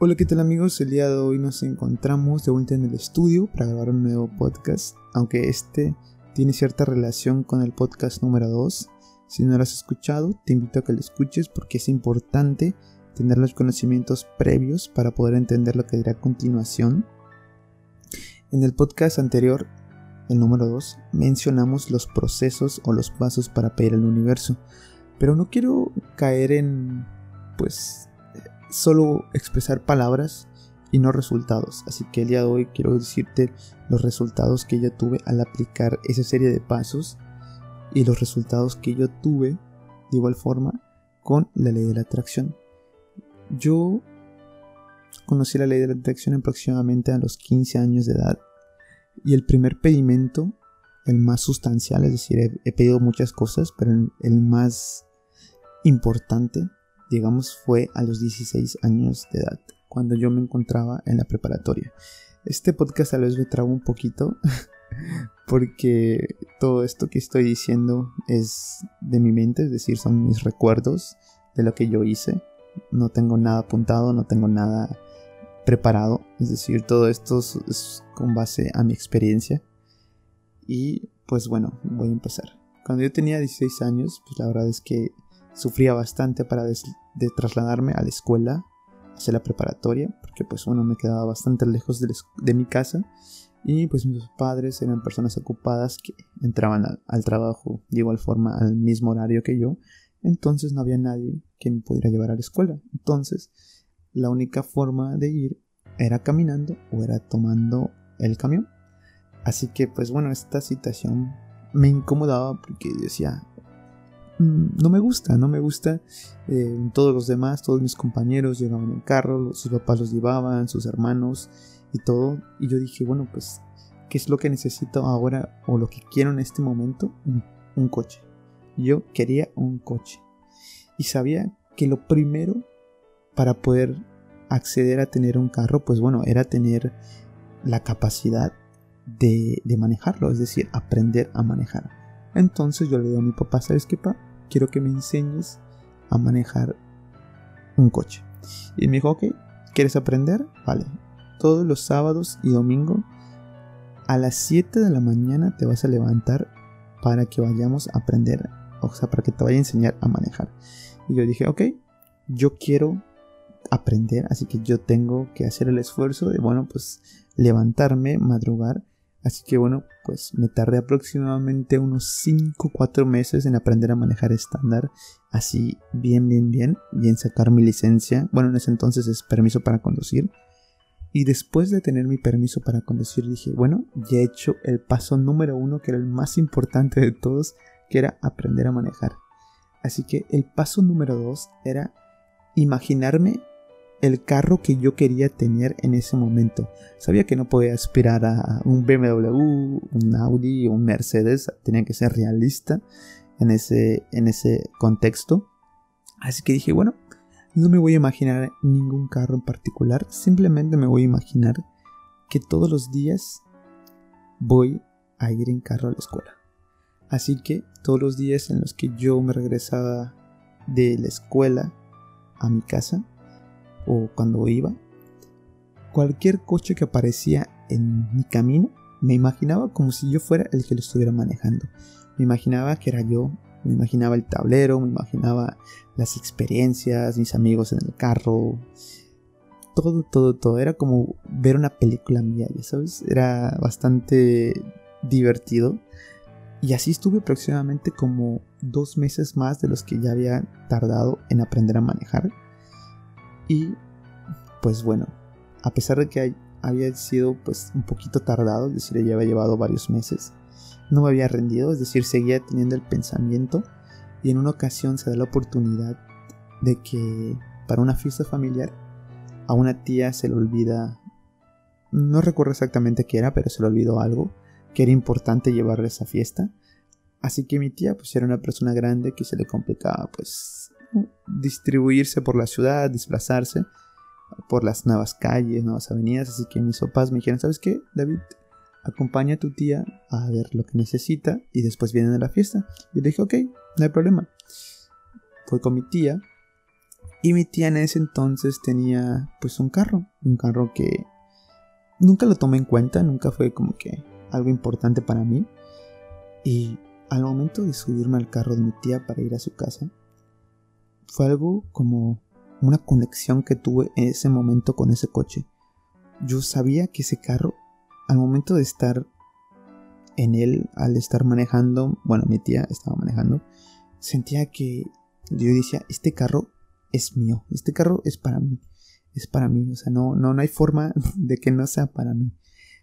Hola, ¿qué tal amigos? El día de hoy nos encontramos de vuelta en el estudio para grabar un nuevo podcast, aunque este tiene cierta relación con el podcast número 2. Si no lo has escuchado, te invito a que lo escuches porque es importante tener los conocimientos previos para poder entender lo que dirá a continuación. En el podcast anterior, el número 2, mencionamos los procesos o los pasos para pedir el universo, pero no quiero caer en, pues, solo expresar palabras y no resultados. Así que el día de hoy quiero decirte los resultados que yo tuve al aplicar esa serie de pasos y los resultados que yo tuve de igual forma con la ley de la atracción. Yo conocí la ley de la atracción aproximadamente a los 15 años de edad y el primer pedimento, el más sustancial, es decir, he, pedido muchas cosas, pero el más importante digamos, fue a los 16 años de edad, cuando yo me encontraba en la preparatoria. Este podcast a vez me trago un poquito, porque todo esto que estoy diciendo es de mi mente, es decir, son mis recuerdos de lo que yo hice. No tengo nada apuntado, no tengo nada preparado, es decir, todo esto es con base a mi experiencia. Y pues bueno, voy a empezar. Cuando yo tenía 16 años, pues la verdad es que sufría bastante para de trasladarme a la escuela, hacia la preparatoria, porque pues bueno, me quedaba bastante lejos de, mi casa y pues mis padres eran personas ocupadas que entraban al trabajo de igual forma al mismo horario que yo, entonces no había nadie que me pudiera llevar a la escuela. Entonces, la única forma de ir era caminando o era tomando el camión. Así que pues bueno, esta situación me incomodaba porque decía, no me gusta, no me gusta. Eh, todos los demás, todos mis compañeros llevaban el carro, sus papás los llevaban, sus hermanos y todo. Y yo dije, bueno, pues, ¿qué es lo que necesito ahora o lo que quiero en este momento? un coche. Yo quería un coche. Y sabía que lo primero para poder acceder a tener un carro, pues bueno, era tener la capacidad de, de manejarlo, es decir, aprender a manejar. Entonces yo le digo a mi papá, ¿sabes qué, pa? Quiero que me enseñes a manejar un coche. Y me dijo, ok, ¿quieres aprender? Vale. Todos los sábados y domingos a las 7 de la mañana te vas a levantar para que vayamos a aprender, o sea, para que te vaya a enseñar a manejar. Y yo dije, ok, yo quiero aprender, así que yo tengo que hacer el esfuerzo de, bueno, pues levantarme, madrugar Así que bueno, pues me tardé aproximadamente unos 5 4 meses en aprender a manejar estándar. Así bien, bien, bien. Y en sacar mi licencia. Bueno, en ese entonces es permiso para conducir. Y después de tener mi permiso para conducir dije, bueno, ya he hecho el paso número uno, que era el más importante de todos, que era aprender a manejar. Así que el paso número dos era imaginarme el carro que yo quería tener en ese momento. Sabía que no podía aspirar a un BMW, un Audi, un Mercedes, tenía que ser realista en ese, en ese contexto. Así que dije, bueno, no me voy a imaginar ningún carro en particular, simplemente me voy a imaginar que todos los días voy a ir en carro a la escuela. Así que todos los días en los que yo me regresaba de la escuela a mi casa, o cuando iba, cualquier coche que aparecía en mi camino, me imaginaba como si yo fuera el que lo estuviera manejando. Me imaginaba que era yo, me imaginaba el tablero, me imaginaba las experiencias, mis amigos en el carro. Todo, todo, todo. Era como ver una película mía, ya sabes. Era bastante divertido. Y así estuve aproximadamente como dos meses más de los que ya había tardado en aprender a manejar. Y pues bueno, a pesar de que había sido pues un poquito tardado, es decir, ya había llevado varios meses, no me había rendido, es decir, seguía teniendo el pensamiento y en una ocasión se da la oportunidad de que para una fiesta familiar a una tía se le olvida, no recuerdo exactamente qué era, pero se le olvidó algo que era importante llevarle a esa fiesta. Así que mi tía pues era una persona grande que se le complicaba pues distribuirse por la ciudad, desplazarse por las nuevas calles, nuevas avenidas. Así que mis papás me dijeron, ¿sabes qué, David? Acompaña a tu tía a ver lo que necesita y después vienen a la fiesta. Y le dije, ok, no hay problema. Fui con mi tía Y mi tía en ese entonces tenía pues un carro, un carro que nunca lo tomé en cuenta, nunca fue como que algo importante para mí. Y al momento de subirme al carro de mi tía para ir a su casa, fue algo como una conexión que tuve en ese momento con ese coche. Yo sabía que ese carro, al momento de estar en él, al estar manejando, bueno, mi tía estaba manejando, sentía que yo decía, este carro es mío, este carro es para mí, es para mí, o sea, no, no, no hay forma de que no sea para mí.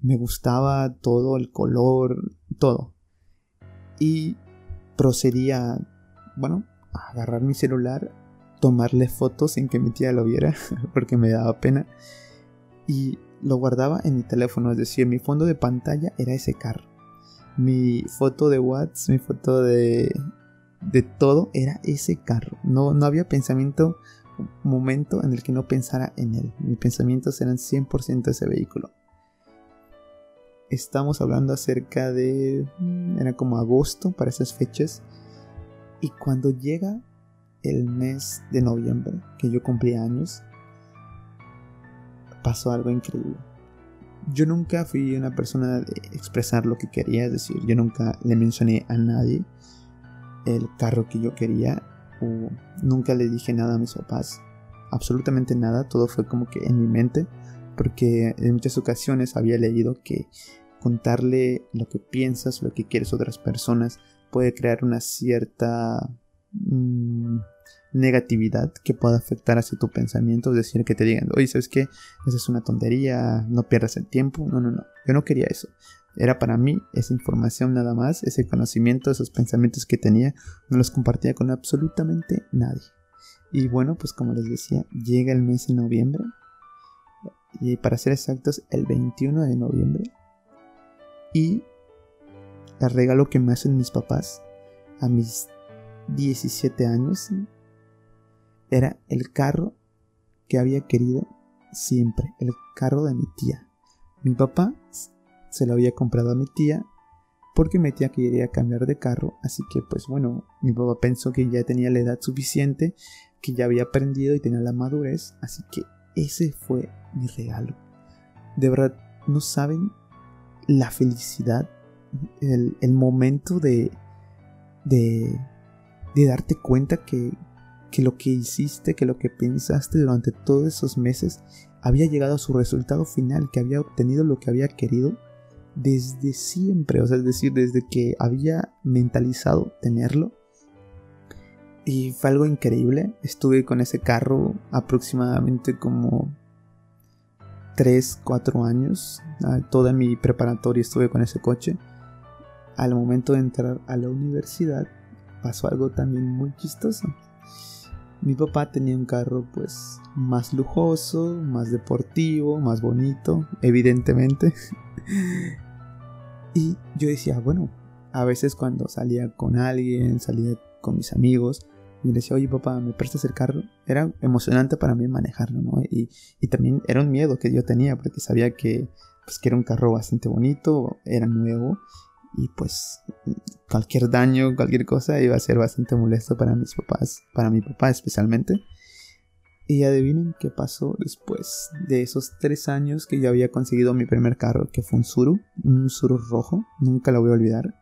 Me gustaba todo, el color, todo. Y procedía, bueno, agarrar mi celular, tomarle fotos sin que mi tía lo viera, porque me daba pena. Y lo guardaba en mi teléfono, es decir, mi fondo de pantalla era ese carro. Mi foto de WhatsApp, mi foto de, de todo era ese carro. No, no había pensamiento, momento en el que no pensara en él. Mis pensamientos eran 100% ese vehículo. Estamos hablando acerca de... Era como agosto para esas fechas. Y cuando llega el mes de noviembre, que yo cumplí años, pasó algo increíble. Yo nunca fui una persona de expresar lo que quería, es decir, yo nunca le mencioné a nadie el carro que yo quería o nunca le dije nada a mis papás, absolutamente nada, todo fue como que en mi mente, porque en muchas ocasiones había leído que contarle lo que piensas, lo que quieres a otras personas puede crear una cierta mm, negatividad que pueda afectar hacia tu pensamiento, es decir, que te digan, oye, ¿sabes qué? Esa es una tontería, no pierdas el tiempo. No, no, no, yo no quería eso. Era para mí esa información nada más, ese conocimiento, esos pensamientos que tenía, no los compartía con absolutamente nadie. Y bueno, pues como les decía, llega el mes de noviembre. Y para ser exactos, el 21 de noviembre. Y el regalo que me hacen mis papás a mis 17 años era el carro que había querido siempre, el carro de mi tía. Mi papá se lo había comprado a mi tía porque mi tía quería cambiar de carro, así que pues bueno, mi papá pensó que ya tenía la edad suficiente, que ya había aprendido y tenía la madurez, así que ese fue mi regalo. De verdad, no saben la felicidad, el, momento de, de, darte cuenta que, que lo que hiciste, que lo que pensaste durante todos esos meses había llegado a su resultado final, que había obtenido lo que había querido desde siempre, o sea, es decir, desde que había mentalizado tenerlo. Y fue algo increíble. Estuve con ese carro aproximadamente como 3, 4 años. Ah, toda mi preparatoria estuve con ese coche. Al momento de entrar a la universidad pasó algo también muy chistoso. Mi papá tenía un carro pues más lujoso, más deportivo, más bonito, evidentemente. y yo decía, bueno, a veces cuando salía con alguien, salía con mis amigos, y decía, oye papá, ¿me prestas el carro? Era emocionante para mí manejarlo, ¿no? Y, y también era un miedo que yo tenía porque sabía que, pues, que era un carro bastante bonito, era nuevo y pues cualquier daño, cualquier cosa iba a ser bastante molesto para mis papás, para mi papá especialmente. Y adivinen qué pasó después de esos tres años que yo había conseguido mi primer carro, que fue un Suru, un Suru rojo, nunca lo voy a olvidar.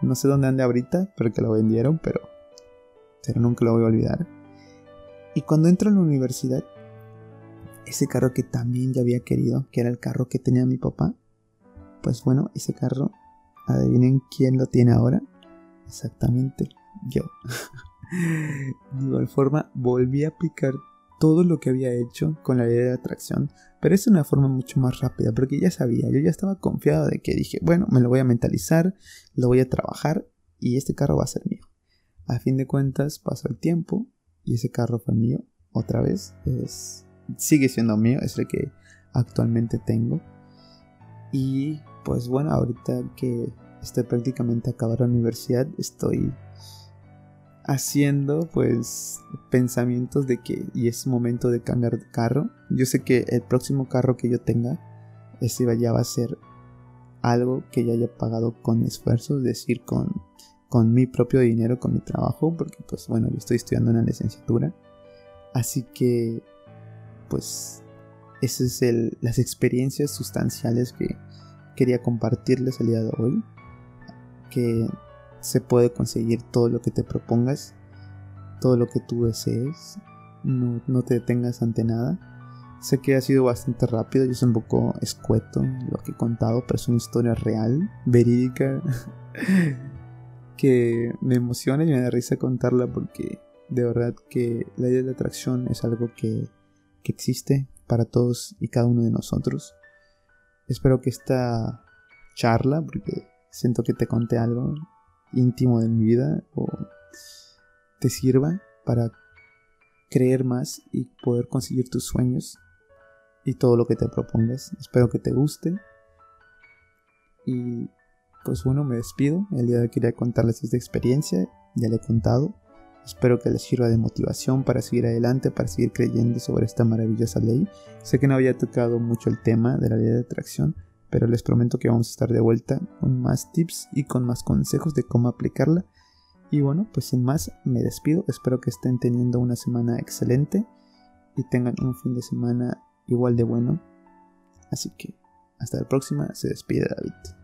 No sé dónde ande ahorita, porque lo vendieron, pero, pero nunca lo voy a olvidar. Y cuando entro en la universidad, ese carro que también ya había querido, que era el carro que tenía mi papá, pues bueno, ese carro Adivinen quién lo tiene ahora. Exactamente yo. de igual forma, volví a aplicar todo lo que había hecho con la idea de atracción, pero es una forma mucho más rápida, porque ya sabía, yo ya estaba confiado de que dije, bueno, me lo voy a mentalizar, lo voy a trabajar y este carro va a ser mío. A fin de cuentas, pasó el tiempo y ese carro fue mío otra vez. Es, sigue siendo mío, es el que actualmente tengo. Y pues bueno, ahorita que estoy prácticamente a acabar la universidad, estoy haciendo pues pensamientos de que y es momento de cambiar de carro. Yo sé que el próximo carro que yo tenga, ese ya va a ser algo que ya haya pagado con esfuerzo, es decir, con, con mi propio dinero, con mi trabajo, porque pues bueno, yo estoy estudiando una licenciatura. Así que, pues, esas son las experiencias sustanciales que quería compartirles el día de hoy. Que se puede conseguir todo lo que te propongas, todo lo que tú desees. No, no te detengas ante nada. Sé que ha sido bastante rápido, yo soy un poco escueto lo que he contado, pero es una historia real, verídica, que me emociona y me da risa contarla porque de verdad que la idea de atracción es algo que, que existe para todos y cada uno de nosotros. Espero que esta charla, porque siento que te conté algo íntimo de mi vida, o te sirva para creer más y poder conseguir tus sueños y todo lo que te propongas. Espero que te guste. Y pues bueno, me despido. El día de hoy quería contarles esta experiencia. Ya le he contado. Espero que les sirva de motivación para seguir adelante, para seguir creyendo sobre esta maravillosa ley. Sé que no había tocado mucho el tema de la ley de atracción, pero les prometo que vamos a estar de vuelta con más tips y con más consejos de cómo aplicarla. Y bueno, pues sin más, me despido. Espero que estén teniendo una semana excelente y tengan un fin de semana igual de bueno. Así que hasta la próxima, se despide David.